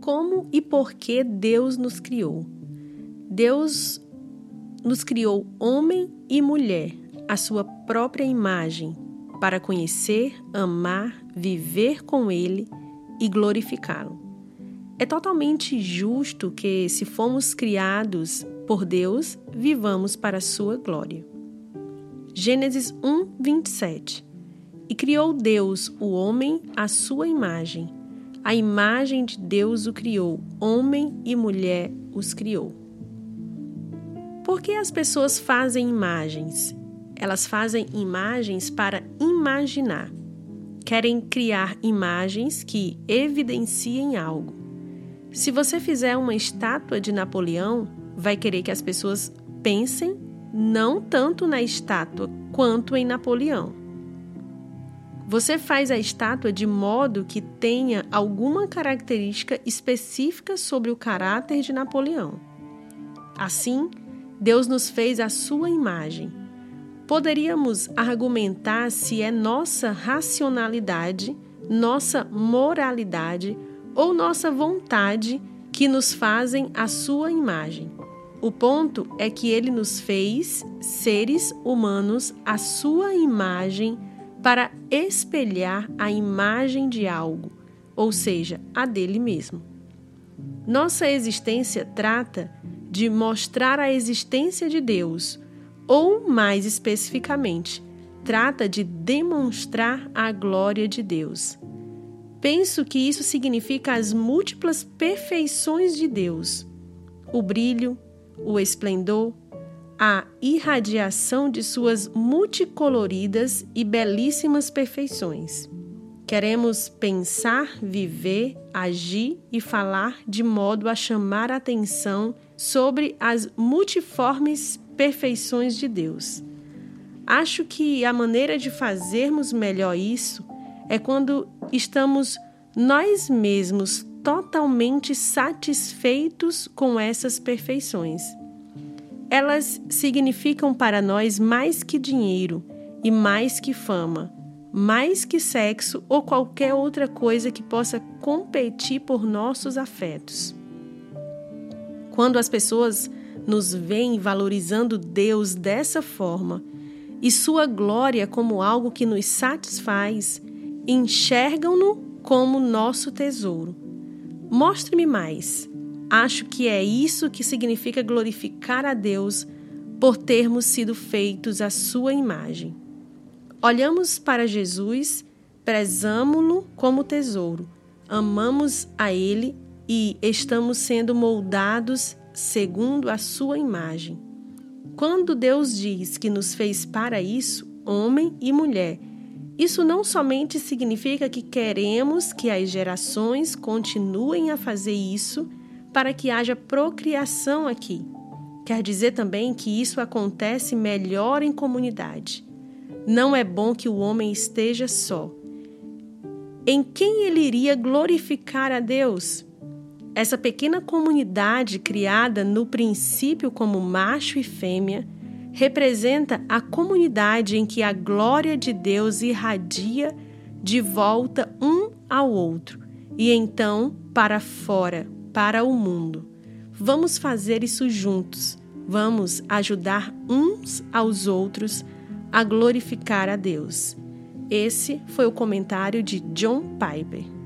como e por que Deus nos criou. Deus nos criou homem e mulher, à sua própria imagem, para conhecer, amar, viver com Ele e glorificá-lo. É totalmente justo que, se fomos criados por Deus, vivamos para a sua glória. Gênesis 1, 27 E criou Deus o homem à sua imagem. A imagem de Deus o criou, homem e mulher os criou. Por que as pessoas fazem imagens? Elas fazem imagens para imaginar. Querem criar imagens que evidenciem algo. Se você fizer uma estátua de Napoleão, vai querer que as pessoas pensem não tanto na estátua quanto em Napoleão. Você faz a estátua de modo que tenha alguma característica específica sobre o caráter de Napoleão. Assim, Deus nos fez a sua imagem. Poderíamos argumentar se é nossa racionalidade, nossa moralidade ou nossa vontade que nos fazem a sua imagem. O ponto é que ele nos fez seres humanos à sua imagem para espelhar a imagem de algo, ou seja, a dele mesmo. Nossa existência trata de mostrar a existência de Deus, ou mais especificamente, trata de demonstrar a glória de Deus. Penso que isso significa as múltiplas perfeições de Deus: o brilho, o esplendor, a irradiação de suas multicoloridas e belíssimas perfeições. Queremos pensar, viver, agir e falar de modo a chamar atenção sobre as multiformes perfeições de Deus. Acho que a maneira de fazermos melhor isso é quando estamos nós mesmos totalmente satisfeitos com essas perfeições. Elas significam para nós mais que dinheiro e mais que fama, mais que sexo ou qualquer outra coisa que possa competir por nossos afetos. Quando as pessoas nos veem valorizando Deus dessa forma e sua glória como algo que nos satisfaz, enxergam-no como nosso tesouro. Mostre-me mais. Acho que é isso que significa glorificar a Deus por termos sido feitos à sua imagem. Olhamos para Jesus, prezamo-lo como tesouro, amamos a Ele e estamos sendo moldados segundo a sua imagem. Quando Deus diz que nos fez para isso, homem e mulher, isso não somente significa que queremos que as gerações continuem a fazer isso para que haja procriação aqui. Quer dizer também que isso acontece melhor em comunidade. Não é bom que o homem esteja só. Em quem ele iria glorificar a Deus? Essa pequena comunidade criada no princípio como macho e fêmea representa a comunidade em que a glória de Deus irradia de volta um ao outro e então para fora, para o mundo. Vamos fazer isso juntos. Vamos ajudar uns aos outros a glorificar a Deus. Esse foi o comentário de John Piper.